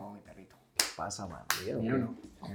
Pau, mi perrito. ¿Qué pasa, man? ¿Bien o no?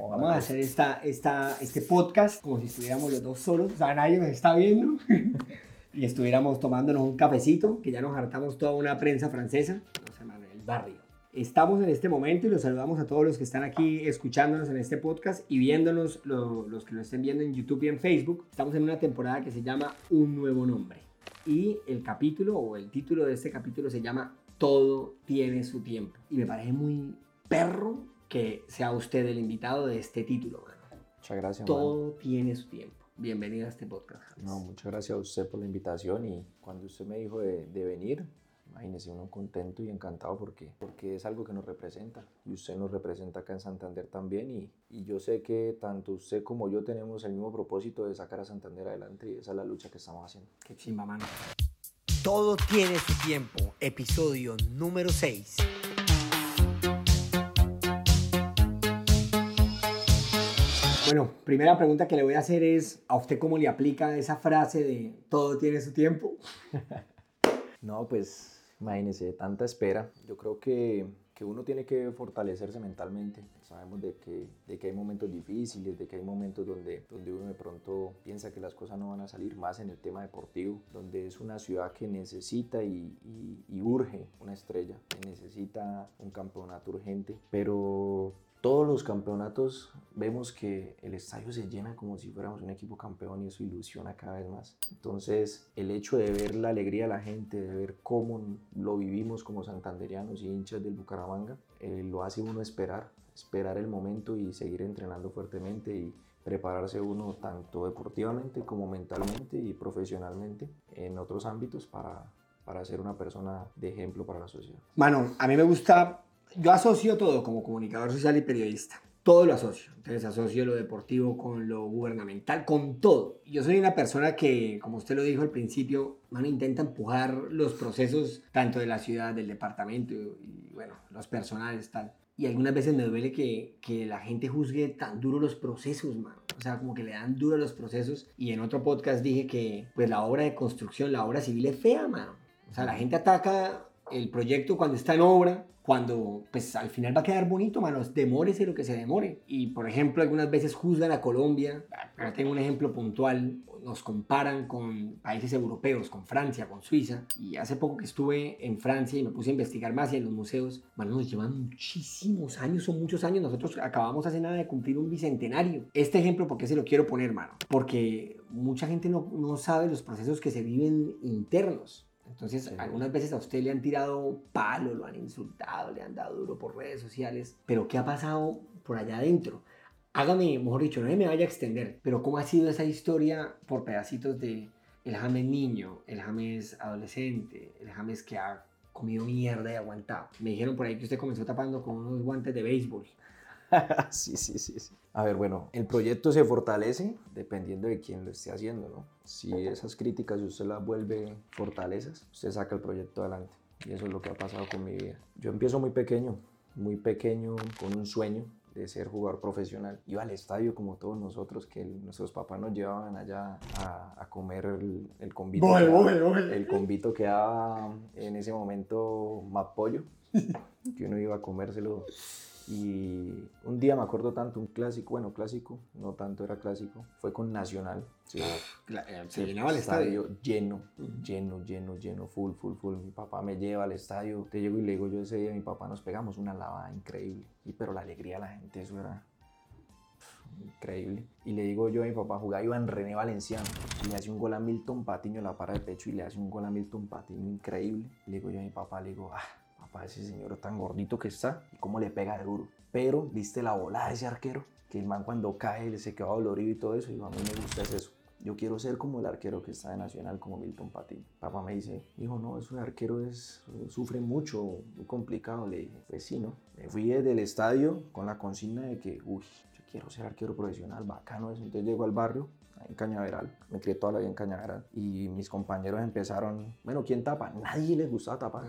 Vamos a hacer esta, esta, este podcast como si estuviéramos los dos solos, o sea, nadie nos está viendo. y estuviéramos tomándonos un cafecito, que ya nos hartamos toda una prensa francesa, no sé, man, el barrio. Estamos en este momento y los saludamos a todos los que están aquí escuchándonos en este podcast y viéndonos, lo- los que lo estén viendo en YouTube y en Facebook. Estamos en una temporada que se llama Un Nuevo Nombre. Y el capítulo o el título de este capítulo se llama Todo tiene su tiempo. Y me parece muy perro que sea usted el invitado de este título, mano. Muchas gracias, man. Todo tiene su tiempo. Bienvenido a este podcast. James. No, muchas gracias a usted por la invitación y cuando usted me dijo de, de venir, imagínese uno contento y encantado porque, porque es algo que nos representa y usted nos representa acá en Santander también y, y yo sé que tanto usted como yo tenemos el mismo propósito de sacar a Santander adelante y esa es la lucha que estamos haciendo. Qué chimba, mano. Todo tiene su tiempo. Episodio número 6. Bueno, primera pregunta que le voy a hacer es, ¿a usted cómo le aplica esa frase de todo tiene su tiempo? No, pues imagínese, tanta espera. Yo creo que, que uno tiene que fortalecerse mentalmente. Sabemos de que, de que hay momentos difíciles, de que hay momentos donde, donde uno de pronto piensa que las cosas no van a salir más en el tema deportivo, donde es una ciudad que necesita y, y- y urge una estrella, que necesita un campeonato urgente, pero todos los campeonatos vemos que el estadio se llena como si fuéramos un equipo campeón y eso ilusiona cada vez más. Entonces, el hecho de ver la alegría de la gente, de ver cómo lo vivimos como santanderianos y hinchas del Bucaramanga, eh, lo hace uno esperar, esperar el momento y seguir entrenando fuertemente y prepararse uno tanto deportivamente como mentalmente y profesionalmente en otros ámbitos para, para ser una persona de ejemplo para la sociedad. Mano, a mí me gusta, yo asocio todo como comunicador social y periodista. Todo lo asocio. Entonces asocio lo deportivo con lo gubernamental, con todo. Yo soy una persona que, como usted lo dijo al principio, mano, intenta empujar los procesos tanto de la ciudad, del departamento y, bueno, los personales, tal. Y algunas veces me duele que, que la gente juzgue tan duro los procesos, mano. O sea, como que le dan duro los procesos. Y en otro podcast dije que, pues, la obra de construcción, la obra civil es fea, mano. O sea, la gente ataca el proyecto cuando está en obra, cuando pues al final va a quedar bonito, manos, demórese lo que se demore. Y por ejemplo, algunas veces juzgan a Colombia, pero tengo un ejemplo puntual, nos comparan con países europeos, con Francia, con Suiza. Y hace poco que estuve en Francia y me puse a investigar más y en los museos, manos, nos llevan muchísimos años, son muchos años. Nosotros acabamos hace nada de cumplir un bicentenario. Este ejemplo, ¿por qué se lo quiero poner, mano? Porque mucha gente no, no sabe los procesos que se viven internos. Entonces, Sí. algunas veces a usted le han tirado palo, lo han insultado, le han dado duro por redes sociales, pero ¿qué ha pasado por allá adentro? Hágame, mejor dicho, no me vaya a extender, pero ¿cómo ha sido esa historia por pedacitos de el James niño, el James adolescente, el James que ha comido mierda y aguantado? Me dijeron por ahí que usted comenzó tapando con unos guantes de béisbol. sí, sí, sí, sí. A ver, bueno, el proyecto se fortalece dependiendo de quién lo esté haciendo, ¿no? Si esas críticas usted las vuelve fortalezas, usted saca el proyecto adelante. Y eso es lo que ha pasado con mi vida. Yo empiezo muy pequeño, muy pequeño, con un sueño de ser jugador profesional. Iba al estadio como todos nosotros, que el- nuestros papás nos llevaban allá a, a comer el, el convito. Que daba- voy. El convito que daba en ese momento más pollo, que uno iba a comérselo. Y un día me acuerdo tanto, un clásico, bueno, clásico, no tanto era clásico, fue con Nacional. Sí, Se llenaba el estadio. lleno, lleno, lleno, lleno, full, full, full. Mi papá me lleva al estadio, te llego y le digo yo ese día, mi papá nos pegamos una lavada increíble. Y pero la alegría de la gente, eso era increíble. Y le digo yo a mi papá, jugaba Iván René Valenciano, y le hace un gol a Milton Patiño, la para de pecho y le hace un gol a Milton Patiño increíble. Le digo yo a mi papá, le digo, ah, papá, ese señor tan gordito que está, y cómo le pega de duro. Pero, viste la bola de ese arquero, que el man cuando cae le se queda dolorido y todo eso, y a mí me gusta es eso. Yo quiero ser como el arquero que está de Nacional, como Milton Patiño. Papá me dice, hijo, no, eso de arquero es, sufre mucho, muy complicado. Le dije, pues sí, ¿no? Me fui desde el estadio con la consigna de que, uy, yo quiero ser arquero profesional, bacano eso. Entonces llego al barrio, en Cañaveral, me crié toda la vida en Cañaveral, y mis compañeros empezaron, bueno, ¿quién tapa? Nadie les gustaba tapar.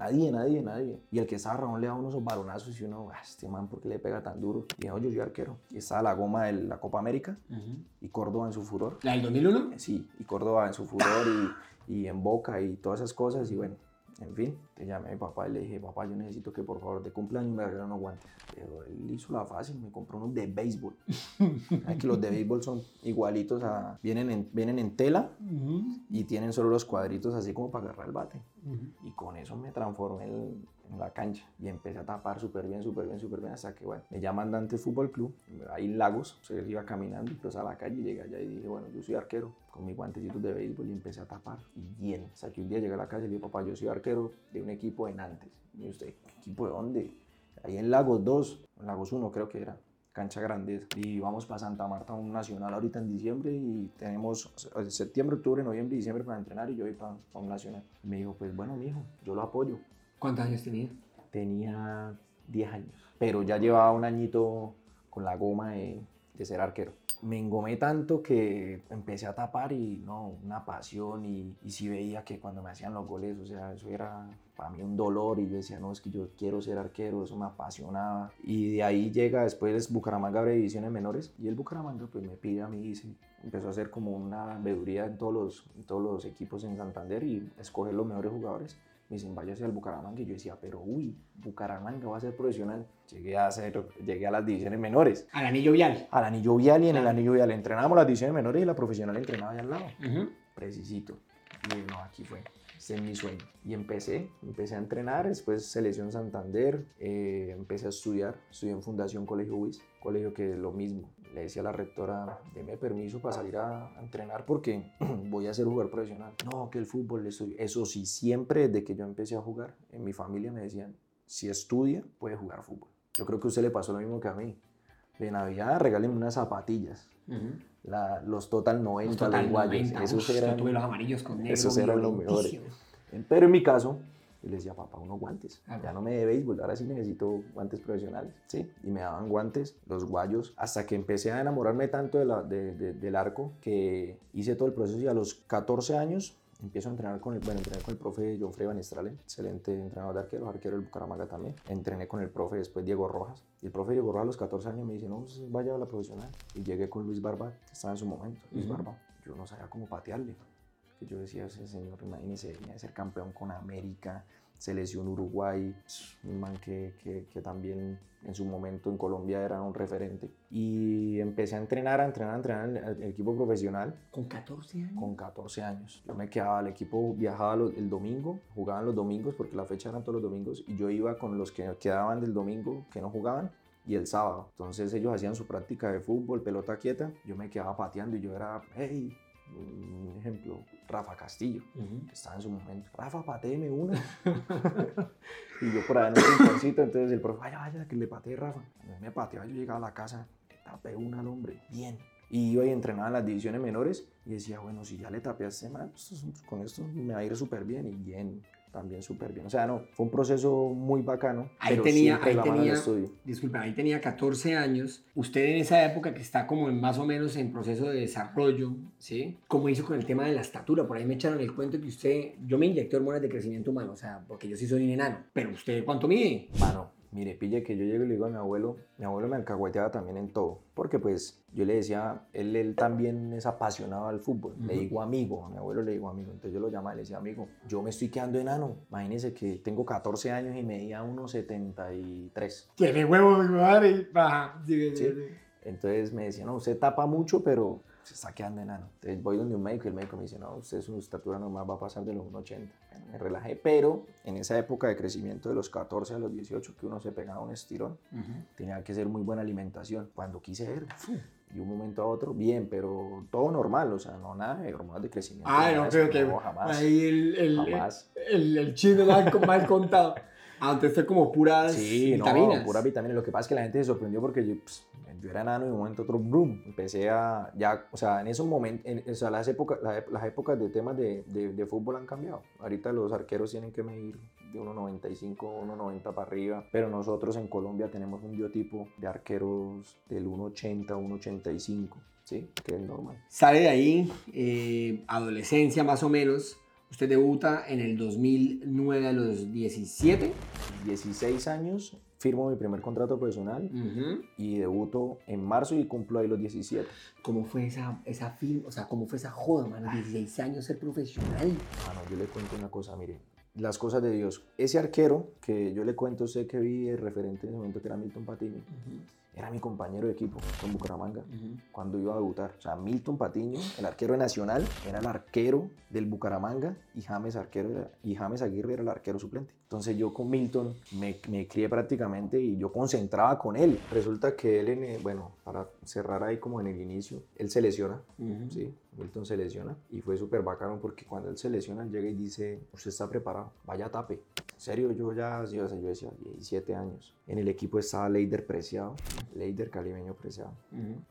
Nadie, nadie, nadie. Y el que estaba Ramón le daba unos baronazos y uno, "Ah, este man, ¿por qué le pega tan duro? Y yo, yo soy arquero. Y estaba la goma de la Copa América y Córdoba en su furor. ¿La del 2001? Sí, y Córdoba en su furor y, y en Boca y todas esas cosas. Y bueno, En fin, te llamé a mi papá y le dije, papá, yo necesito que por favor de cumpleaños me regalen unos guantes. Pero él hizo la fácil, me compró unos de béisbol. Ay, que los de béisbol son igualitos a... Vienen en, vienen en tela y tienen solo los cuadritos así como para agarrar el bate. Y con eso me transformé en, en la cancha y empecé a tapar súper bien, súper bien, súper bien, hasta que, bueno, me llaman Dantes Fútbol Club, ahí en Lagos, o sea, iba caminando y pues a la calle y llegué allá y dije, bueno, yo soy arquero, con mis guantecitos de béisbol y empecé a tapar y bien, hasta que un día llegué a la calle y le dije, papá, yo soy arquero de un equipo en Nantes. Y usted, ¿equipo de dónde? Ahí en Lagos 2, en Lagos 1 creo que era cancha grande y vamos para Santa Marta un nacional ahorita en diciembre y tenemos septiembre, octubre, noviembre diciembre para entrenar y yo voy para, para un nacional. Y me dijo, pues bueno, mijo, yo lo apoyo. ¿Cuántos años tenía? Tenía 10 años, pero ya llevaba un añito con la goma de, de ser arquero. Me engomé tanto que empecé a tapar y no, una pasión y, y sí veía que cuando me hacían los goles, o sea, eso era para mí un dolor y yo decía, no, es que yo quiero ser arquero, eso me apasionaba. Y de ahí llega después Bucaramanga abre divisiones menores y el Bucaramanga pues me pide a mí, dice, empezó a hacer como una veeduría en todos los, en todos los equipos en Santander y escoger los mejores jugadores me dicen, váyase al Bucaramanga. Y yo decía, pero uy, Bucaramanga va a ser profesional. Llegué a, ser, llegué a las divisiones menores. Al anillo vial. Al anillo vial y en el anillo vial entrenábamos las divisiones menores y la profesional entrenaba allá al lado. Precisito. Y no, aquí fue. Ese es mi sueño. Y empecé, empecé a entrenar, después selección Santander, eh, empecé a estudiar, estudié en Fundación Colegio WIS, colegio que es lo mismo. Le decía a la rectora, deme permiso para salir a, a entrenar porque voy a ser jugador profesional. No, que el fútbol, eso, eso sí, siempre desde que yo empecé a jugar, en mi familia me decían, si estudia, puede jugar fútbol. Yo creo que a usted le pasó lo mismo que a mí. De Navidad, regálenme unas zapatillas. La, los Total 90, los, total los guayos. 90. Esos Uf, eran, yo tuve los amarillos con negro. esos eran los mejores. Pero en mi caso, yo le decía, papá, unos guantes. Ah, Ya no me de béisbol, ahora sí necesito guantes profesionales. Sí, y me daban guantes, los guayos, hasta que empecé a enamorarme tanto de la- de- de- del arco que hice todo el proceso y a los 14 años empiezo a entrenar con el, bueno, entrené con el profe John Frey Van Estralen, excelente entrenador de arqueros, arquero del Bucaramanga también. Entrené con el profe después Diego Rojas. Y el profe Diego Rojas a los 14 años me dice, no, pues vaya a la profesional. Y llegué con Luis Barba, que estaba en su momento, Luis Ujú. Barba. Yo no sabía cómo patearle. Que yo decía, ese señor, imagínese, venía de ser campeón con América, selección Uruguay, un man que, que, que también en su momento en Colombia era un referente. Y empecé a entrenar, a entrenar, a entrenar en el, el equipo profesional Con 14 años. con 14 años. Yo me quedaba, el equipo viajaba los- el domingo, jugaban los domingos porque la fecha eran todos los domingos y yo iba con los que quedaban del domingo que no jugaban y el sábado. Entonces ellos hacían su práctica de fútbol, pelota quieta, yo me quedaba pateando y yo era, hey, un ejemplo, Rafa Castillo que estaba en su momento. Rafa, pateeme una. y yo por ahí en el rinconcito, entonces el profe, vaya, vaya, que le patee Rafa. Cuando me pateaba, yo llegaba a la casa, le tapé una al hombre, bien. Y iba y entrenaba en las divisiones menores y decía, bueno, si ya le tapé a este man, pues, con esto me va a ir súper bien y bien, también súper bien. O sea, no, fue un proceso muy bacano. Ahí pero tenía- ahí tenía-. Disculpa, ahí tenía 14 años. Usted en esa época que está como en más o menos en proceso de desarrollo, ¿sí? ¿Cómo hizo con el tema de la estatura? Por ahí me echaron el cuento que usted, yo me inyecté hormonas de crecimiento humano, o sea, porque yo sí soy un enano. Pero usted, ¿cuánto mide? Mano, mire, pille que yo llego y le digo a mi abuelo, mi abuelo me alcahueteaba también en todo, porque pues yo le decía, él, él también es apasionado al fútbol, le Ujú. digo amigo, a mi abuelo le digo amigo, entonces yo lo llamaba y le decía amigo, yo me estoy quedando enano, imagínese que tengo 14 años y medía 1,73. Tiene huevo, mi madre. Baja. Sí, Sí. Entonces me decía, no, usted tapa mucho, pero se está quedando enano. Entonces voy donde un médico y el médico me dice, no, usted su estatura normal va a pasar de los 1,80. Bueno, me relajé, pero en esa época de crecimiento de los 14 a los 18, que uno se pegaba un estirón, Ujú. tenía que ser muy buena alimentación. Cuando quise ver, y un momento a otro, bien, pero todo normal, o sea, no nada de hormonas de crecimiento. Ah, no creo que no, jamás, ahí el, el, jamás. el, el chino mal, contado. Entonces fue como puras Sí, vitaminas. no, pura vitamina. Lo que pasa es que la gente se sorprendió porque yo, pues, yo era enano y de un momento otro, boom, empecé a, ya, o sea, en esos momentos, en, o sea, las épocas, la ep- las épocas de temas de, de, de fútbol han cambiado. Ahorita los arqueros tienen que medir de 1,95, 1,90 para arriba, pero nosotros en Colombia tenemos un biotipo de arqueros del 1,80, 1,85, ¿sí? Que es normal. Sale de ahí, eh, adolescencia más o menos. Usted debuta en el 2009 a los 17. 16 años, firmo mi primer contrato profesional Ujú. y debuto en marzo y cumplo ahí los 17. ¿Cómo fue esa, esa film? O sea, ¿cómo fue esa joda, man? 16 años ser profesional. Mano, yo le cuento una cosa, mire. las cosas de Dios. Ese arquero que yo le cuento, sé que vi el referente en ese momento que era Milton Patiño, era mi compañero de equipo con Bucaramanga cuando iba a debutar. O sea, Milton Patiño, el arquero de Nacional, era el arquero del Bucaramanga y James, arquero era- y James Aguirre era el arquero suplente. Entonces yo con Milton me, me crié prácticamente y yo concentraba con él. Resulta que él, en el- bueno, para cerrar ahí como en el inicio, él se lesiona, ¿sí? Milton se lesiona y fue súper bacano porque cuando él se lesiona, él llega y dice, usted está preparado, vaya tape. En serio, yo ya, yo, yo decía, 17 años. En el equipo estaba Leider Preciado, Leider Calimeño Preciado,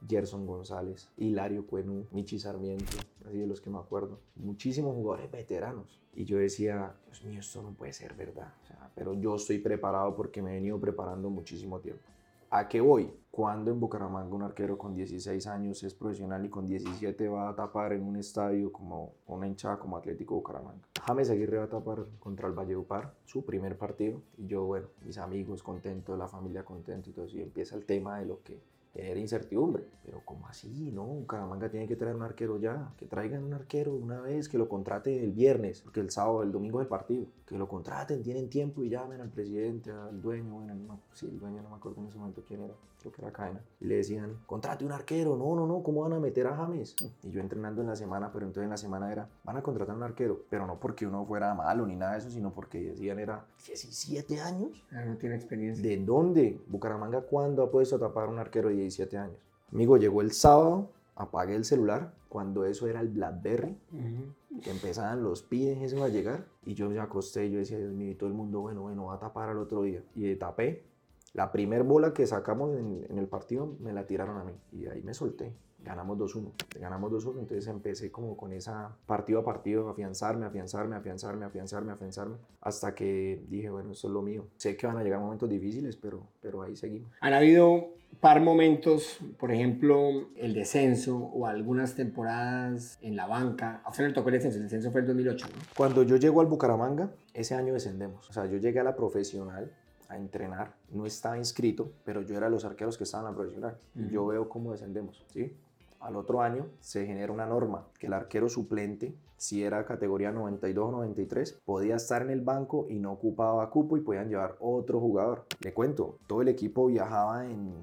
Gerson González, Hilario Cuenú, Michi Sarmiento, así de los que me acuerdo. Muchísimos jugadores veteranos. Y yo decía, Dios mío, esto no puede ser verdad. O sea, pero yo estoy preparado porque me he venido preparando muchísimo tiempo. ¿A qué voy? Cuando en Bucaramanga un arquero con 16 años es profesional y con 17 va a tapar en un estadio como una hinchada como Atlético Bucaramanga. James Aguirre va a tapar contra el Valledupar, su primer partido. Y yo, bueno, mis amigos contentos, la familia contenta y todo eso. Y empieza el tema de lo que genera incertidumbre. Pero ¿cómo así? No, Bucaramanga tiene que traer un arquero ya. Que traigan un arquero una vez, que lo contraten el viernes, porque el sábado, el domingo es el partido. Que lo contraten, tienen tiempo y llamen al presidente, al dueño, bueno, no, sí, el dueño no me acuerdo en ese momento quién era, creo que era Cadena. Y le decían, contrate un arquero. No, no, no, ¿cómo van a meter a James? Y yo entrenando en la semana, pero entonces en la semana era, van a contratar un arquero. Pero no porque uno fuera malo ni nada de eso, sino porque decían era 17 años. Ah, no tiene experiencia. ¿De dónde? Bucaramanga, ¿cuándo ha puesto a tapar un arquero de 17 años? Amigo, llegó el sábado, apagué el celular, cuando eso era el Blackberry, Ujú. que empezaban los pines eso a llegar, y yo me acosté yo decía, Dios mío, y todo el mundo, bueno, bueno, va a tapar al otro día. Y tapé. La primer bola que sacamos en, en el partido me la tiraron a mí, y ahí me solté. Ganamos 2-1. Ganamos 2-1, entonces empecé como con esa partido a partido, afianzarme, afianzarme, afianzarme, afianzarme, afianzarme, hasta que dije, bueno, esto es lo mío. Sé que van a llegar momentos difíciles, pero, pero ahí seguimos. Han habido par momentos, por ejemplo, el descenso o algunas temporadas en la banca. A usted le tocó el descenso, el descenso fue el 2008, ¿no? Cuando yo llego al Bucaramanga, ese año descendemos. O sea, yo llegué a la profesional a entrenar. No estaba inscrito, pero yo era de los arqueros que estaban en la profesional. Y yo veo cómo descendemos, ¿sí? Al otro año se genera una norma que el arquero suplente, si era categoría 92 o 93, podía estar en el banco y no ocupaba cupo y podían llevar otro jugador. Le cuento, todo el equipo viajaba en,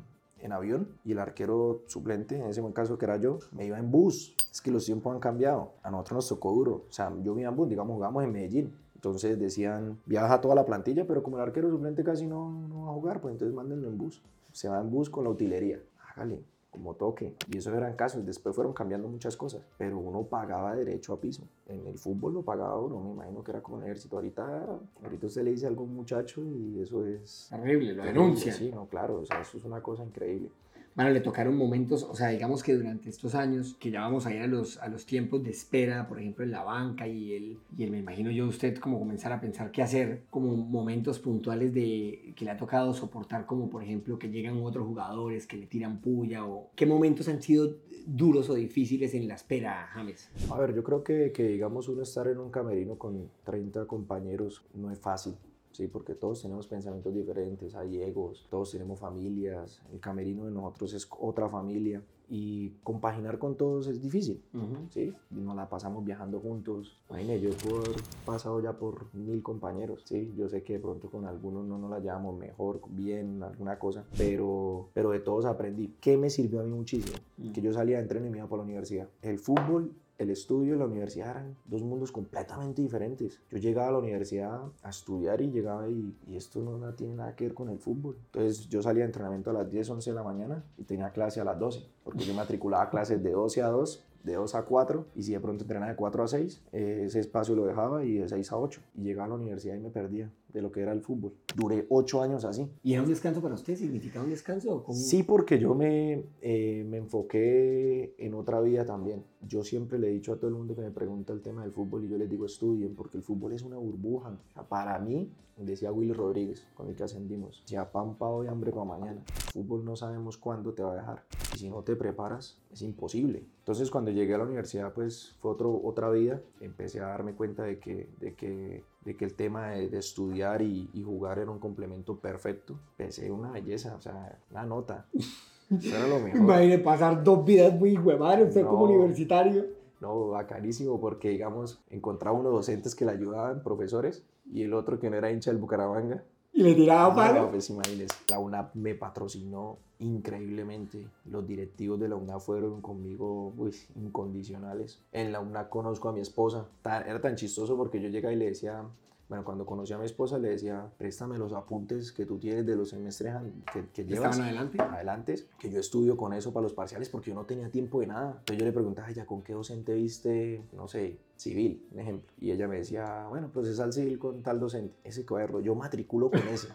en avión y el arquero suplente, en ese buen caso que era yo, me iba en bus. Es que los tiempos han cambiado. A nosotros nos tocó duro. O sea, yo me iba en bus, digamos, jugamos en Medellín. Entonces decían, viaja toda la plantilla, pero como el arquero suplente casi no, no va a jugar, pues entonces mándenlo en bus. Se va en bus con la utilería. Hágale, como toque. Y esos eran casos. Después fueron cambiando muchas cosas. Pero uno pagaba derecho a piso. En el fútbol lo pagaba uno. Me imagino que era como en el ejército. Ahorita, ahorita usted le dice a algún muchacho y eso es... Terrible, lo. Sí, no, claro. O sea, eso es una cosa increíble. Bueno, le tocaron momentos, o sea, digamos que durante estos años, que ya vamos a ir a los, a los tiempos de espera, por ejemplo, en la banca y el, y el, me imagino yo, usted como comenzar a pensar qué hacer, como momentos puntuales de que le ha tocado soportar, como por ejemplo que llegan otros jugadores que le tiran puya, o qué momentos han sido duros o difíciles en la espera, James. A ver, yo creo que, que digamos uno estar en un camerino con 30 compañeros no es fácil. Sí, porque todos tenemos pensamientos diferentes, hay egos, todos tenemos familias, el camerino de nosotros es otra familia y compaginar con todos es difícil, ¿sí? Y nos la pasamos viajando juntos. Imagínate, yo haber pasado ya por mil compañeros, ¿sí? Yo sé que de pronto con algunos no nos la llevamos mejor, bien, alguna cosa, pero, pero de todos aprendí. ¿Qué me sirvió a mí muchísimo? Que yo salía de entreno y me iba para la universidad. El fútbol el estudio y la universidad eran dos mundos completamente diferentes. Yo llegaba a la universidad a estudiar y llegaba y, y esto no, no tiene nada que ver con el fútbol. Entonces yo salía de entrenamiento a las 10, 11 de la mañana y tenía clase a las 12, porque yo matriculaba clases de 12 a 2 de 2 a 4 y si de pronto entrenaba de 4 a 6, eh, ese espacio lo dejaba y de 6 a 8 y llegaba a la universidad y me perdía de lo que era el fútbol. Duré 8 años así. ¿Y era un descanso para usted? ¿Significaba un descanso? cómo? Sí, porque yo me, eh, me enfoqué en otra vida también. Yo siempre le he dicho a todo el mundo que me pregunta el tema del fútbol y yo les digo estudien, porque el fútbol es una burbuja. O sea, para mí, decía Willy Rodríguez, con el que ascendimos, ya pan pa hoy, hambre para mañana. El fútbol no sabemos cuándo te va a dejar. Y si no te preparas, es imposible. Entonces, cuando llegué a la universidad, pues fue otro, otra vida. Empecé a darme cuenta de que, de que, de que el tema de, de estudiar y, y, jugar era un complemento perfecto. Pensé una belleza, o sea, una nota. Eso era lo mejor. Imagine pasar dos vidas muy huevadas, usted No. como universitario. No, bacanísimo porque, digamos, encontraba unos docentes que le ayudaban, profesores, y el otro que no era hincha del Bucaramanga. Y le tiraba No, palo. pues imagínense, la UNAP me patrocinó increíblemente. Los directivos de la UNAP fueron conmigo uy, incondicionales. En la UNAP conozco a mi esposa. Tan- era tan chistoso porque yo llegaba y le decía, bueno, cuando conocí a mi esposa le decía, préstame los apuntes que tú tienes de los semestres que, que llevas Estaban adelante. adelante, que yo estudio con eso para los parciales porque yo no tenía tiempo de nada. Entonces yo le preguntaba, ya ¿con qué docente viste, no sé, civil, un ejemplo? Y ella me decía, bueno, procesal civil con tal docente. Ese cuaderno, yo matriculo con ese.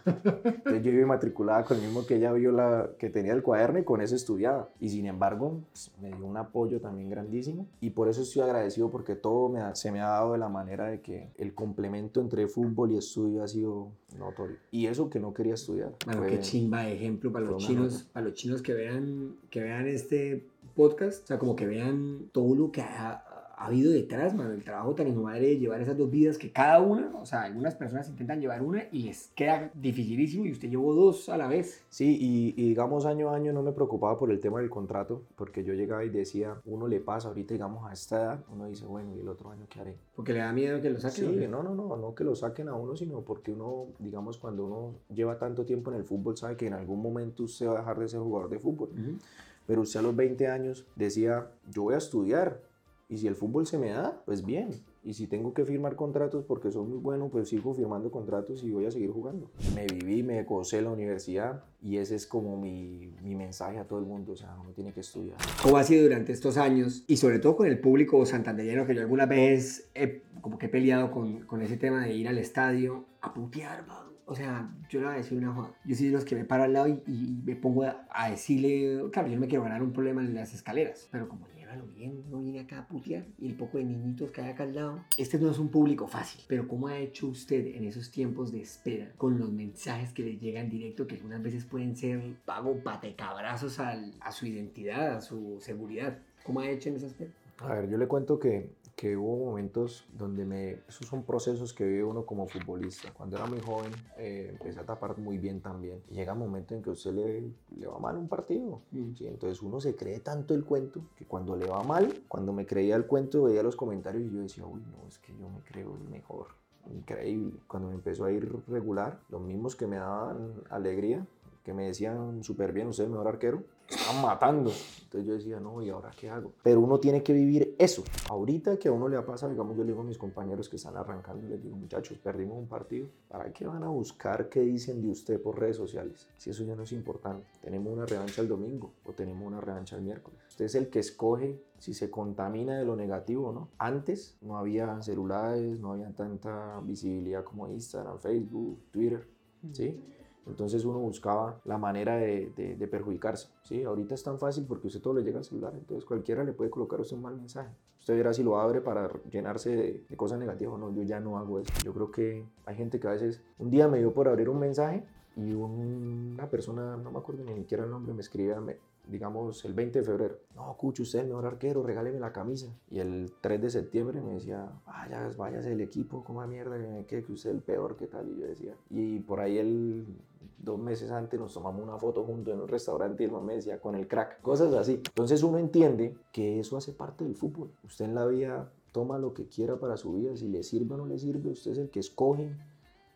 Entonces yo iba matriculada con el mismo que ella vio la, que tenía el cuaderno y con eso estudiaba. Y sin embargo, pues, me dio un apoyo también grandísimo. Y por eso estoy agradecido porque todo me ha- se me ha dado de la manera de que el complemento entre fútbol y estudio ha sido notorio. Y eso que no quería estudiar. Bueno, qué chimba de ejemplo para los chinos, nota. para los chinos que vean, que vean este podcast, o sea, como que vean todo lo que ha, ha habido detrás, mano, el trabajo tan inhumano de llevar esas dos vidas que cada una, o sea, algunas personas intentan llevar una y les queda dificilísimo y usted llevó dos a la vez. Sí, y, y digamos año a año no me preocupaba por el tema del contrato, porque yo llegaba y decía, uno le pasa ahorita, digamos, a esta edad, uno dice, bueno, ¿y el otro año qué haré? Porque le da miedo que lo saquen. ¿o Sí, no, no, no, no que lo saquen a uno, sino porque uno, digamos, cuando uno lleva tanto tiempo en el fútbol, sabe que en algún momento usted va a dejar de ser jugador de fútbol. Ujú. Pero usted a los 20 años decía, yo voy a estudiar, y si el fútbol se me da, pues bien. Y si tengo que firmar contratos porque soy muy bueno, pues sigo firmando contratos y voy a seguir jugando. Me viví, me gocé la universidad y ese es como mi, mi mensaje a todo el mundo. O sea, uno tiene que estudiar. ¿Cómo ha sido durante estos años? Y sobre todo con el público santandereano, que yo algunas veces he, como que he peleado con, con ese tema de ir al estadio a putear, mano. O sea, yo le voy a decir una joda. Yo soy de los que me paro al lado y, y me pongo a, a decirle, claro, yo no me quiero ganar un problema en las escaleras, pero como llévalo bien, no viene acá a putear y el poco de niñitos que hay acá al lado. Este no es un público fácil, pero ¿cómo ha hecho usted en esos tiempos de espera con los mensajes que le llegan directo que algunas veces pueden ser pago patecabrazos al, a su identidad, a su seguridad? ¿Cómo ha hecho en ese aspecto? A ver, yo le cuento que, que hubo momentos donde me... Esos son procesos que vive uno como futbolista. Cuando era muy joven, eh, empecé a tapar muy bien también. Y llega un momento en que a usted le, le va mal un partido. Mm. ¿sí? Entonces uno se cree tanto el cuento que cuando le va mal, cuando me creía el cuento, veía los comentarios y yo decía, uy, no, es que yo me creo el mejor. Increíble. Cuando me empezó a ir regular, los mismos que me daban alegría, que me decían súper bien, usted es el mejor arquero, estaban matando. Entonces yo decía, no, ¿y ahora qué hago? Pero uno tiene que vivir eso. Ahorita que a uno le ha pasado, digamos, yo le digo a mis compañeros que están arrancando, les digo, muchachos, perdimos un partido. ¿Para qué van a buscar qué dicen de usted por redes sociales? Si eso ya no es importante. Tenemos una revancha el domingo o tenemos una revancha el miércoles. Usted es el que escoge si se contamina de lo negativo o no. Antes no había celulares, no había tanta visibilidad como Instagram, Facebook, Twitter, ¿sí? Entonces uno buscaba la manera de, perjudicarse. ¿sí? Ahorita es tan fácil porque usted todo le llega al celular, entonces cualquiera le puede colocar a usted un mal mensaje. Usted verá si lo abre para llenarse de, cosas negativas o no. Yo ya no hago eso. Yo creo que hay gente que a veces, un día me dio por abrir un mensaje y un- una persona, no me acuerdo ni siquiera el nombre, me escribía, me- digamos, el 20 de febrero. No, Cucho, usted es el mejor arquero, regáleme la camisa. Y el 3 de septiembre me decía, vaya, váyase del equipo, coma mierda, que, usted es el peor, ¿qué tal? Y yo decía, y por ahí el dos meses antes nos tomamos una foto juntos en un restaurante y el me decía con el crack, cosas así. Entonces uno entiende que eso hace parte del fútbol. Usted en la vida toma lo que quiera para su vida, si le sirve o no le sirve, usted es el que escoge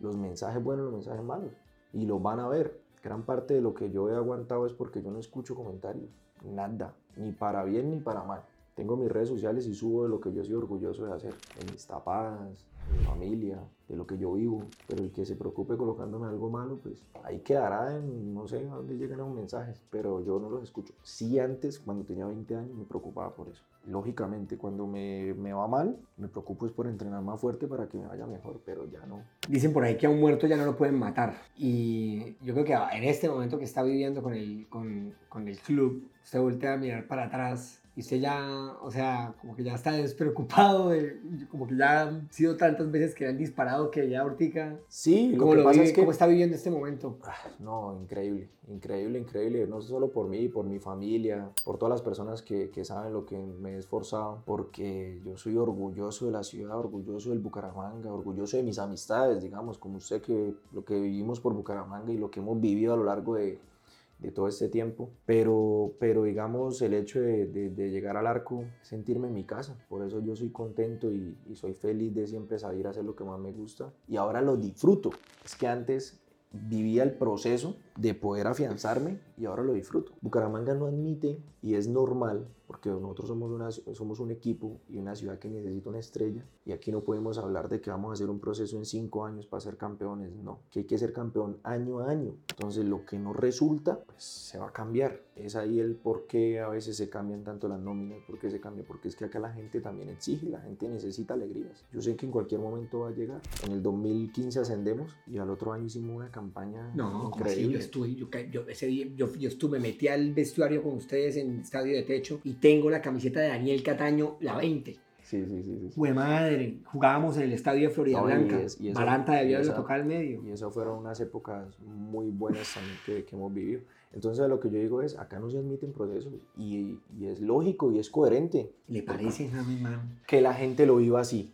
los mensajes buenos, los mensajes malos y los van a ver. Gran parte de lo que yo he aguantado es porque yo no escucho comentarios, nada, ni para bien ni para mal. Tengo mis redes sociales y subo de lo que yo soy orgulloso de hacer, de mis tapadas, de mi familia, de lo que yo vivo. Pero el que se preocupe colocándome algo malo, pues ahí quedará en no sé a dónde llegan los mensajes, pero yo no los escucho. Sí, antes, cuando tenía 20 años, me preocupaba por eso. Lógicamente, cuando me, va mal, me preocupo es por entrenar más fuerte para que me vaya mejor, pero ya no. Dicen por ahí que a un muerto ya no lo pueden matar. Y yo creo que en este momento que está viviendo con el, con el club, usted voltea a mirar para atrás y usted ya, o sea, como que ya está despreocupado, de- como que ya han sido tantas veces que le han disparado que ya ahorita... Sí, lo ¿Cómo, que lo pasa vive- es que... ¿Cómo está viviendo este momento? Ah, No, increíble, increíble, increíble. No solo por mí, por mi familia, por todas las personas que, que saben lo que me he esforzado, porque yo soy orgulloso de la ciudad, orgulloso del Bucaramanga, orgulloso de mis amistades, digamos, como usted, que lo que vivimos por Bucaramanga y lo que hemos vivido a lo largo de, de todo este tiempo, pero, pero digamos el hecho de, de- llegar al arco, sentirme en mi casa, por eso yo soy contento y, y soy feliz de siempre salir a hacer lo que más me gusta y ahora lo disfruto. Es que antes vivía el proceso de poder afianzarme y ahora lo disfruto. Bucaramanga no admite y es normal porque nosotros somos, una, somos un equipo y una ciudad que necesita una estrella y aquí no podemos hablar de que vamos a hacer un proceso en cinco años para ser campeones, no, que hay que ser campeón año a año. Entonces lo que no resulta, pues se va a cambiar. Es ahí el por qué a veces se cambian tanto las nóminas, por qué se cambia, porque es que acá la gente también exige, la gente necesita alegrías. Yo sé que en cualquier momento va a llegar. En el 2015 ascendemos y al otro año hicimos una campaña No, increíble. Estuve, yo, yo ese día, yo, yo estuve, me metí al vestuario con ustedes en estadio de techo y tengo la camiseta de Daniel Cataño, la 20. Sí, sí, sí, sí. Fue madre, jugábamos en el estadio de Florida No, Blanca. y eso- y debió haberlo tocado al medio. Y eso fueron unas épocas muy buenas también que, que hemos vivido. Entonces lo que yo digo es, acá no se admiten procesos y, y es lógico y es coherente ¿Le parece, James, man? que la gente lo viva así.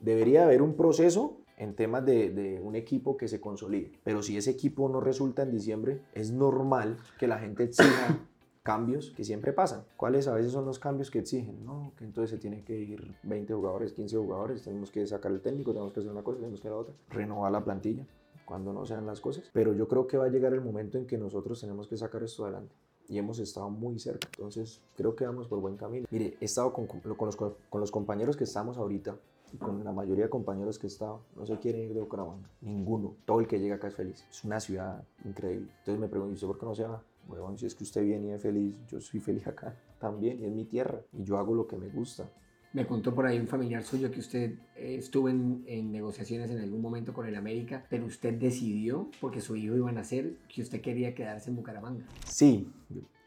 Debería haber un proceso en temas de, un equipo que se consolide. Pero si ese equipo no resulta en diciembre, es normal que la gente exija cambios que siempre pasan. ¿Cuáles a veces son los cambios que exigen? No, que entonces se tiene que ir 20 jugadores, 15 jugadores, tenemos que sacar el técnico, tenemos que hacer una cosa, tenemos que hacer la otra, renovar la plantilla cuando no sean las cosas. Pero yo creo que va a llegar el momento en que nosotros tenemos que sacar esto adelante. Y hemos estado muy cerca, entonces creo que vamos por buen camino. Mire, he estado con los, con los compañeros que estamos ahorita, y con la mayoría de compañeros que he estado, no se quieren ir de Bucaramanga. Ninguno. Todo el que llega acá es feliz. Es una ciudad increíble. Entonces me pregunto, ¿y usted por qué no se va? Bueno, si es que usted viene y es feliz, yo soy feliz acá también, y es mi tierra, y yo hago lo que me gusta. Me contó por ahí un familiar suyo que usted eh, estuvo en, en negociaciones en algún momento con el América, pero usted decidió, porque su hijo iba a nacer, que usted quería quedarse en Bucaramanga. Sí,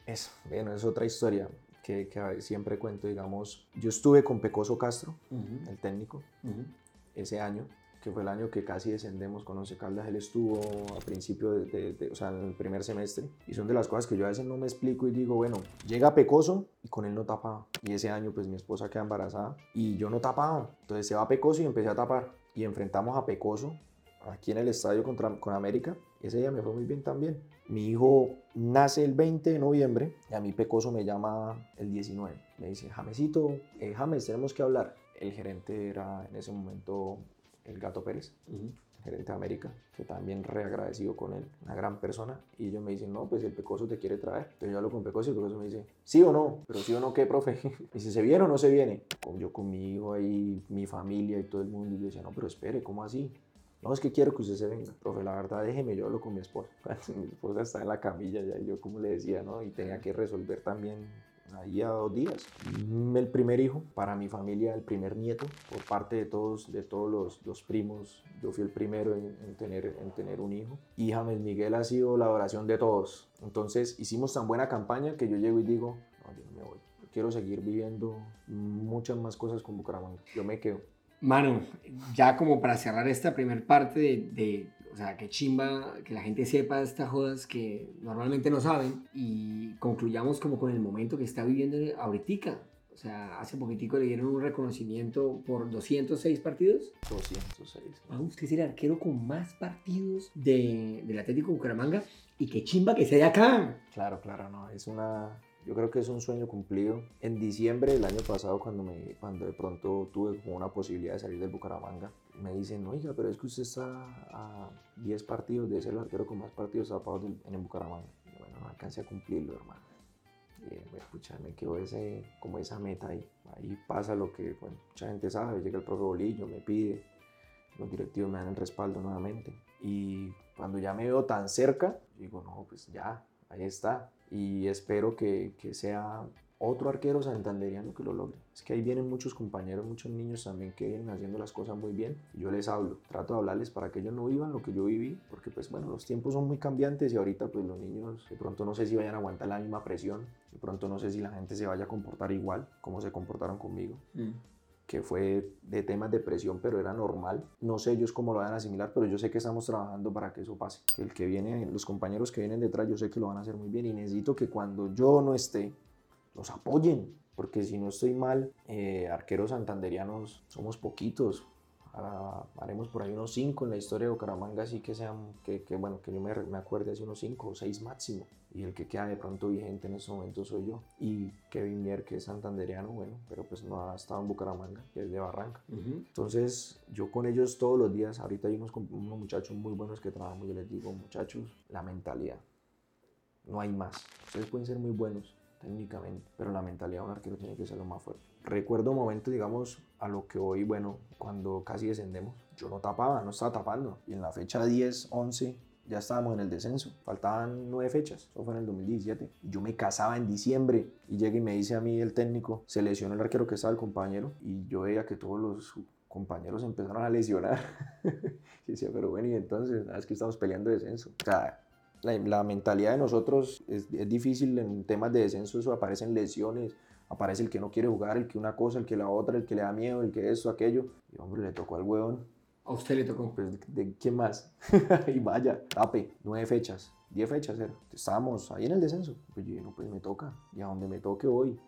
eso, bueno, es otra historia que, que siempre cuento, digamos, yo estuve con Pecoso Castro, el técnico, ese año, que fue el año que casi descendemos con Once Caldas, él estuvo a principio de, de- de- o sea, en el primer semestre, y son de las cosas que yo a veces no me explico y digo, bueno, llega Pecoso y con él no tapaba, y ese año pues mi esposa queda embarazada y yo no tapaba, entonces se va Pecoso y empecé a tapar, y enfrentamos a Pecoso aquí en el estadio contra, con América, ese día me fue muy bien también. Mi hijo nace el 20 de noviembre y a mí Pecoso me llama el 19. Me dice, Jamesito, eh, James, tenemos que hablar. El gerente era en ese momento el Gato Pérez, el gerente de América, que también reagradecido con él, una gran persona. Y ellos me dicen, no, pues el Pecoso te quiere traer. Entonces yo hablo con Pecoso y el Pecoso me dice, sí o no, pero sí o no, ¿qué, profe? Me dice, ¿se viene o no se viene? Yo con mi hijo ahí, mi familia y todo el mundo, y yo decía, no, pero espere, ¿cómo así? No, es que quiero que usted se venga. Profe, la verdad, déjeme, yo hablo con mi esposa. mi esposa está en la camilla ya, yo como le decía, ¿no? Y tenía que resolver también ahí a dos días. Mm, El primer hijo, para mi familia, el primer nieto, por parte de todos, de todos los, los primos, yo fui el primero en, en tener, en tener un hijo. Y James Miguel ha sido la oración de todos. Entonces hicimos tan buena campaña que yo llego y digo, no, yo no me voy. Quiero seguir viviendo muchas más cosas con Bucaramanga. Yo me quedo. Mano, ya como para cerrar esta primer parte de, de, o sea, que chimba, que la gente sepa estas jodas que normalmente no saben y concluyamos como con el momento que está viviendo ahorita. O sea, hace poquitico le dieron un reconocimiento por 206 partidos. 206. Ah, usted es el arquero con más partidos de, del Atlético Bucaramanga y qué chimba que sea de acá. Claro, claro, no, es una, yo creo que es un sueño cumplido. En diciembre del año pasado, cuando, me, cuando de pronto tuve como una posibilidad de salir del Bucaramanga, me dicen, oiga, pero es que usted está a 10 partidos de ser el arquero con más partidos tapados en el Bucaramanga. Y bueno, no alcancé a cumplirlo, hermano. Y bueno, pucha, me quedó ese, como esa meta ahí. Ahí pasa lo que bueno, mucha gente sabe, llega el profe Bolillo, me pide, los directivos me dan el respaldo nuevamente. Y cuando ya me veo tan cerca, digo, no, pues ya, ahí está. Y espero que, que sea otro arquero santanderiano que lo logre. Es que ahí vienen muchos compañeros, muchos niños también que vienen haciendo las cosas muy bien. Y yo les hablo, trato de hablarles para que ellos no vivan lo que yo viví, porque pues bueno, los tiempos son muy cambiantes y ahorita pues los niños de pronto no sé si vayan a aguantar la misma presión, de pronto no sé si la gente se vaya a comportar igual como se comportaron conmigo que fue de temas de presión, pero era normal. No sé ellos cómo lo van a asimilar, pero yo sé que estamos trabajando para que eso pase. El que viene, los compañeros que vienen detrás, yo sé que lo van a hacer muy bien y necesito que cuando yo no esté, los apoyen, porque si no estoy mal, eh, arqueros santanderianos somos poquitos. Hará- haremos por ahí unos 5 en la historia de Bucaramanga, así que sean, que, que, bueno, que yo me, me acuerde hace unos 5 o 6 máximo. Y el que queda de pronto vigente en este momento soy yo. Y Kevin Mier, que es santanderiano, bueno, pero pues no ha estado en Bucaramanga, que es de Barranca. Entonces, yo con ellos todos los días, ahorita hay unos, unos muchachos muy buenos que trabajamos, yo les digo, muchachos, la mentalidad. No hay más. Ustedes pueden ser muy buenos técnicamente, pero la mentalidad de un arquero tiene que ser lo más fuerte. Recuerdo momentos, digamos, a lo que hoy, bueno, cuando casi descendemos, yo no tapaba, no estaba tapando. Y en la fecha 10, 11, ya estábamos en el descenso. Faltaban nueve fechas, eso fue en el 2017. Y yo me casaba en diciembre y llega y me dice a mí el técnico, se lesionó el arquero que estaba el compañero y yo veía que todos los compañeros empezaron a lesionar. y decía, pero bueno, y entonces, es que estamos peleando descenso. O sea, la, la mentalidad de nosotros es, es difícil en temas de descenso, eso aparecen lesiones, aparece el que no quiere jugar, el que una cosa, el que la otra, el que le da miedo, el que esto, aquello. Y hombre, le tocó al huevón. A usted le tocó. Pues, ¿de, de quién más? y vaya, tape, nueve fechas, diez fechas era. Estábamos ahí en el descenso. Pues yo dije, no, pues me toca. Y a donde me toque voy.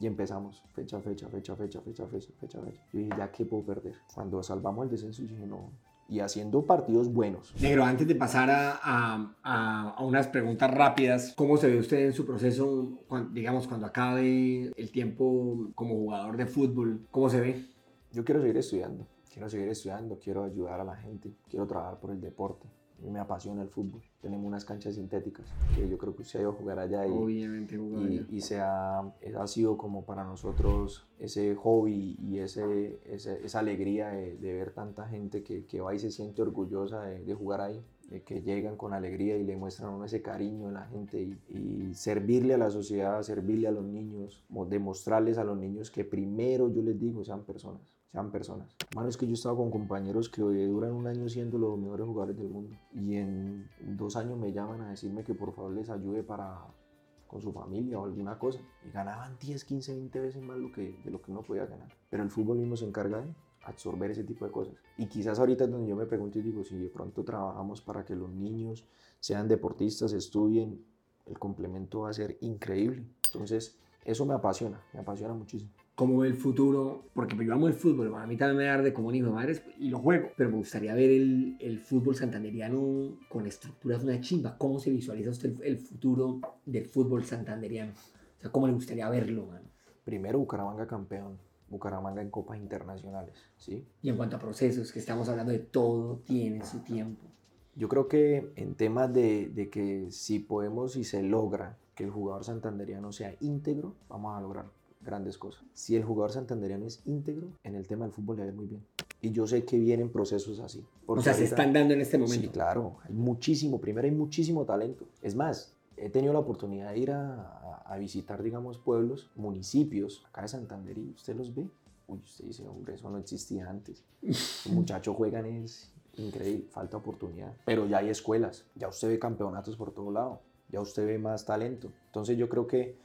Y empezamos, fecha, fecha, fecha, fecha, fecha, fecha, fecha, fecha. Yo dije, ya qué puedo perder. Cuando salvamos el descenso, yo dije, no. Y haciendo partidos buenos. Negro, antes de pasar a, a- a- unas preguntas rápidas, ¿cómo se ve usted en su proceso, digamos, cuando acabe el tiempo como jugador de fútbol? ¿Cómo se ve? Yo quiero seguir estudiando, quiero seguir estudiando, quiero ayudar a la gente, quiero trabajar por el deporte. A me apasiona el fútbol. Tenemos unas canchas sintéticas que yo creo que usted ha ido a jugar allá y, Obviamente, jugador. y, y se ha, ha sido como para nosotros ese hobby y ese, ese- esa alegría de, de ver tanta gente que, que va y se siente orgullosa de, de jugar ahí, de que llegan con alegría y le muestran a uno ese cariño en la gente y, y servirle a la sociedad, servirle a los niños, mo- demostrarles a los niños que primero yo les digo sean personas, sean personas. Hermano, es que yo he estado con compañeros que hoy duran un año siendo los mejores jugadores del mundo y en dos años me llaman a decirme que por favor les ayude para con su familia o alguna cosa y ganaban 10, 15, 20 veces más lo que, de lo que uno podía ganar. Pero el fútbol mismo se encarga de absorber ese tipo de cosas. Y quizás ahorita es donde yo me pregunto y digo, si de pronto trabajamos para que los niños sean deportistas, estudien, el complemento va a ser increíble. Entonces, eso me apasiona, me apasiona muchísimo. ¿Cómo ve el futuro? Porque yo amo el fútbol, a mí también me arde como un hijo de madres y lo juego, pero me gustaría ver el, el fútbol santanderiano con estructuras una chimba. ¿Cómo se visualiza usted el, el futuro del fútbol santanderiano? O sea, ¿cómo le gustaría verlo, mano? Primero, Bucaramanga campeón, Bucaramanga en copas internacionales, ¿sí? Y en cuanto a procesos, que estamos hablando de todo tiene su tiempo. Yo creo que en temas de, de que si podemos y se logra que el jugador santanderiano sea íntegro, vamos a lograr grandes cosas. Si el jugador santanderiano es íntegro, en el tema del fútbol le va muy bien. Y yo sé que vienen procesos así. O sea, se ahorita- están dando en este momento. Sí, claro, hay muchísimo, primero hay muchísimo talento. Es más, he tenido la oportunidad de ir a, a- a visitar, digamos, pueblos, municipios, acá de Santander, y usted los ve. Uy, usted dice, hombre, eso no existía antes. Los muchachos juegan, es increíble, falta oportunidad. Pero ya hay escuelas, ya usted ve campeonatos por todo lado, ya usted ve más talento. Entonces yo creo que,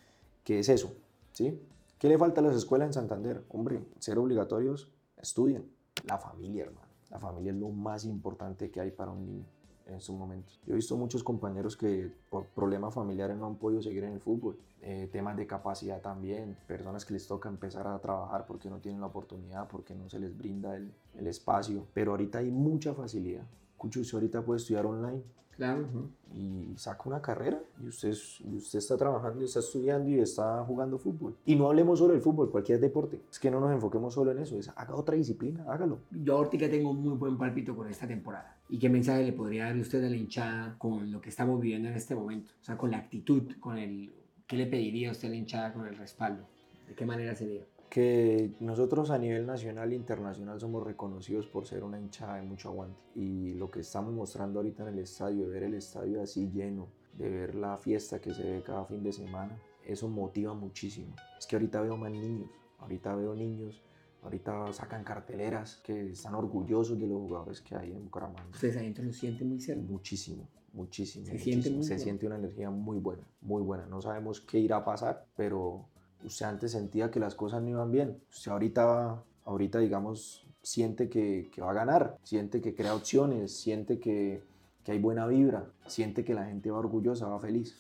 que es eso, ¿sí? ¿Qué le falta a las escuelas en Santander? Hombre, ser obligatorios, estudien. La familia, hermano. La familia es lo más importante que hay para un niño en estos momentos. Yo he visto muchos compañeros que por problemas familiares no han podido seguir en el fútbol. Eh, temas de capacidad también, personas que les toca empezar a trabajar porque no tienen la oportunidad, porque no se les brinda el, el espacio. Pero ahorita hay mucha facilidad. Cucho, usted ahorita puede estudiar online Claro. y saca una carrera y usted, y usted está trabajando, y está estudiando y está jugando fútbol. Y no hablemos solo del fútbol, cualquier deporte. Es que no nos enfoquemos solo en eso, es haga otra disciplina, hágalo. Yo ahorita tengo un muy buen palpito con esta temporada. ¿Y qué mensaje le podría dar usted a la hinchada con lo que estamos viviendo en este momento? O sea, con la actitud, con el... ¿Qué le pediría a usted a la hinchada con el respaldo? ¿De qué manera sería? Que nosotros a nivel nacional e internacional somos reconocidos por ser una hinchada de mucho aguante. Y lo que estamos mostrando ahorita en el estadio, de ver el estadio así lleno, de ver la fiesta que se ve cada fin de semana, eso motiva muchísimo. Es que ahorita veo más niños, ahorita veo niños, ahorita sacan carteleras que están orgullosos de los jugadores que hay en Bucaramanga. Ustedes adentro lo sienten muy cerca. Muchísimo, muchísimo. Se siente muy Se siente una energía muy buena, muy buena. No sabemos qué irá a pasar, pero usted antes sentía que las cosas no iban bien. Usted ahorita, ahorita digamos, siente que, que va a ganar, siente que crea opciones, siente que, que hay buena vibra, siente que la gente va orgullosa, va feliz.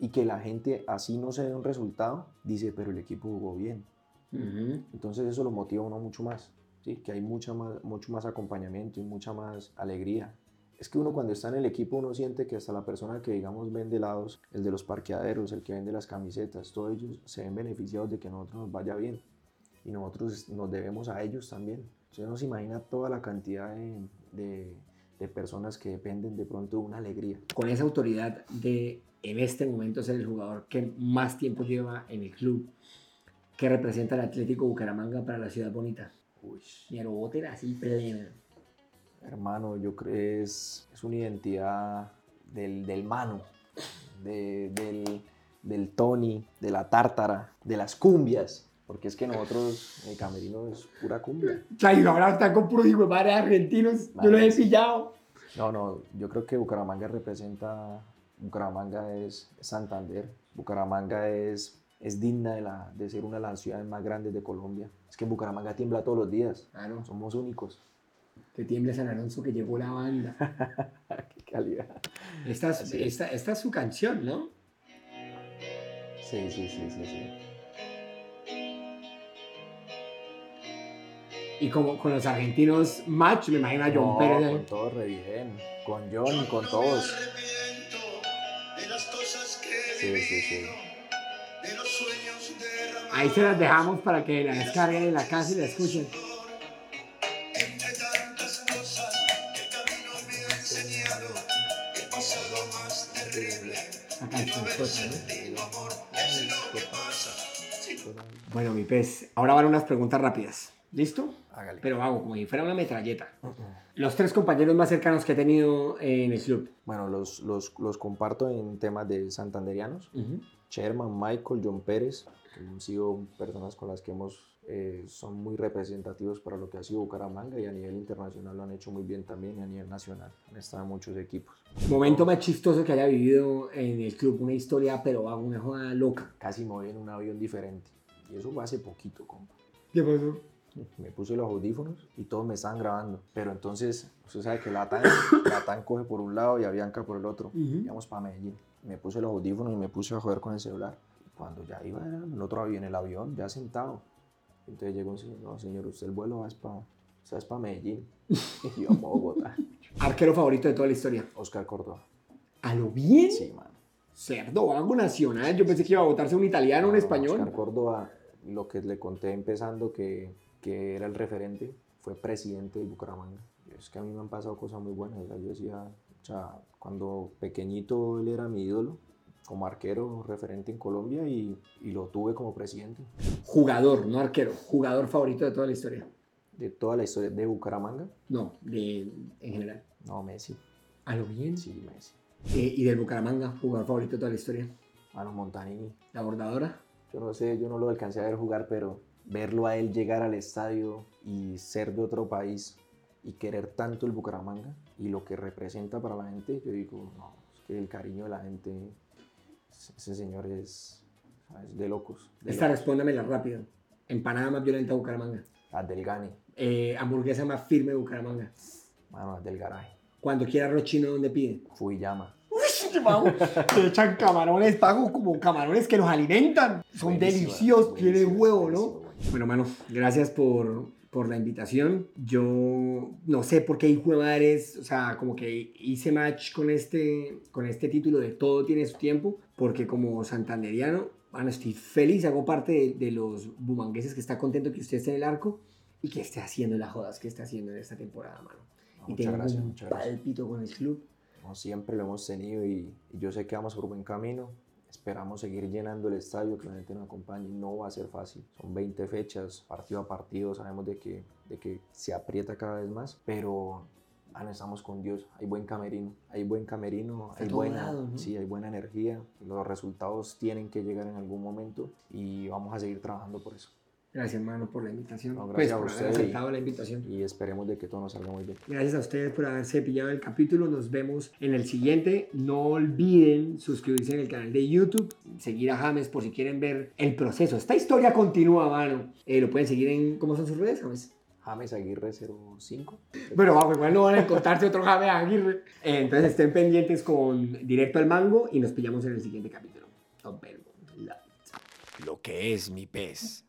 Y que la gente, así no se ve un resultado, dice, pero el equipo jugó bien. Entonces eso lo motiva a uno mucho más. ¿sí? que hay mucha más, mucho más acompañamiento y mucha más alegría. Es que uno cuando está en el equipo uno siente que hasta la persona que digamos vende helados, el de los parqueaderos, el que vende las camisetas, todos ellos se ven beneficiados de que a nosotros nos vaya bien y nosotros nos debemos a ellos también. Usted no se imagina toda la cantidad de, de, de personas que dependen de pronto de una alegría. Con esa autoridad de en este momento ser el jugador que más tiempo lleva en el club, que representa el Atlético Bucaramanga para la ciudad bonita. Uy, Mi así plena. Hermano, yo creo que es, es una identidad del, del mano, de- del, del Tony, de la tártara, de las cumbias. Porque es que nosotros, el camerino es pura cumbia. Claro, ahora están con puros hijos de madre argentinos. Yo los he pillado. No, no, yo creo que Bucaramanga representa, Bucaramanga es Santander, Bucaramanga es, es digna de, la, de ser una de las ciudades más grandes de Colombia. Es que en Bucaramanga tiembla todos los días, Claro, somos únicos. Que tiemble San Alonso que llegó la banda. Qué calidad. Esta es, Así es. esta, esta es su canción, ¿no? Sí, sí, sí, sí, sí. Y como con los argentinos match, me imagino a John No, Pérez. con todos re bien, con John, con todos. Sí, sí, sí. Ahí se las dejamos para que la descarguen en la casa y la escuchen. Bueno, mi pez, ahora van unas preguntas rápidas. ¿Listo? Hágale. Pero hago como si fuera una metralleta. Los tres compañeros más cercanos que he tenido en el club. Bueno, los, los, los comparto en temas de santanderianos. Sherman, Michael, John Pérez, que han sido personas con las que hemos, eh, son muy representativos para lo que ha sido Bucaramanga y a nivel internacional lo han hecho muy bien también y a nivel nacional. Han estado en muchos equipos. Momento más chistoso que haya vivido en el club. Una historia, pero hago una joda loca. Casi me voy en un avión diferente. Y eso fue hace poquito, compa. ¿Qué pasó? Me puse los audífonos y todos me estaban grabando. Pero entonces, usted sabe que la TAN, la TAN coge por un lado y a Bianca por el otro. Ujú. Íbamos para Medellín. Me puse los audífonos y me puse a joder con el celular. Cuando ya iba en el otro avión, en el avión, ya sentado. Entonces llegó un señor, no señor, usted el vuelo va para es para Medellín. Y yo Bogotá. Arquero favorito de toda la historia. Oscar Córdoba. ¿A lo bien? Sí, mano. Cerdo, algo nacional. Yo pensé que iba a votarse un italiano, un No, español. Oscar Córdoba, lo que le conté empezando que, que era el referente, fue presidente de Bucaramanga. Es que a mí me han pasado cosas muy buenas. o sea, yo decía, o sea, cuando pequeñito él era mi ídolo, como arquero referente en Colombia y, y lo tuve como presidente Jugador, no arquero. Jugador favorito de toda la historia. de toda la historia de Bucaramanga. No, de, en general. No, Messi. ¿A lo bien? Sí, Messi. Eh, y del Bucaramanga, jugador favorito de toda la historia. Mano Montanini. La bordadora. Yo no sé, yo no lo alcancé a ver jugar, pero verlo a él llegar al estadio y ser de otro país y querer tanto el Bucaramanga y lo que representa para la gente, yo digo, no, es que el cariño de la gente, ese señor es, ¿sabes? de locos. De Esta locos. respóndamela rápido. Empanada más violenta de Bucaramanga. Adelgane, Eh, hamburguesa más firme de Bucaramanga. mano, del garaje. Cuando quiera arroz chino, ¿dónde pide? Fuyama. Vamos, se echan camarones, pago como camarones que los alimentan. Son deliciosos, buenísima, huevo, ¿no? Bueno, mano, gracias por, por la invitación. Yo no sé por qué hijo de madres, o sea, como que hice match con este, con este título de Todo tiene su tiempo, porque como santanderiano, bueno, estoy feliz, hago parte de, de los bumangueses que está contento que usted esté en el arco y que esté haciendo las jodas que está haciendo en esta temporada, mano. No, y muchas tengo gracias, un muchas gracias. palpito con el club. No, siempre lo hemos tenido y, y yo sé que vamos por buen camino. Esperamos seguir llenando el estadio, que la gente nos acompañe. No va a ser fácil. Son 20 fechas, partido a partido. Sabemos de que, de que se aprieta cada vez más, pero ah, estamos con Dios. Hay buen camerino, hay buen camerino, Está hay buena, sí, hay buena energía. Los resultados tienen que llegar en algún momento y vamos a seguir trabajando por eso. Gracias, hermano, por la invitación. No, pues gracias a por haber usted y- aceptado la invitación. Y esperemos de que todo nos salga muy bien. Gracias a ustedes por haberse pillado el capítulo. Nos vemos en el siguiente. No olviden suscribirse en el canal de YouTube, seguir a James por si quieren ver el proceso. Esta historia continúa, mano. Eh, lo pueden seguir en. ¿Cómo son sus redes, James? James Aguirre 05. Bueno, bajo igual no van a encontrarse otro James Aguirre. Eh, entonces estén pendientes con Directo al Mango y nos pillamos en el siguiente capítulo. Lo que es mi pez.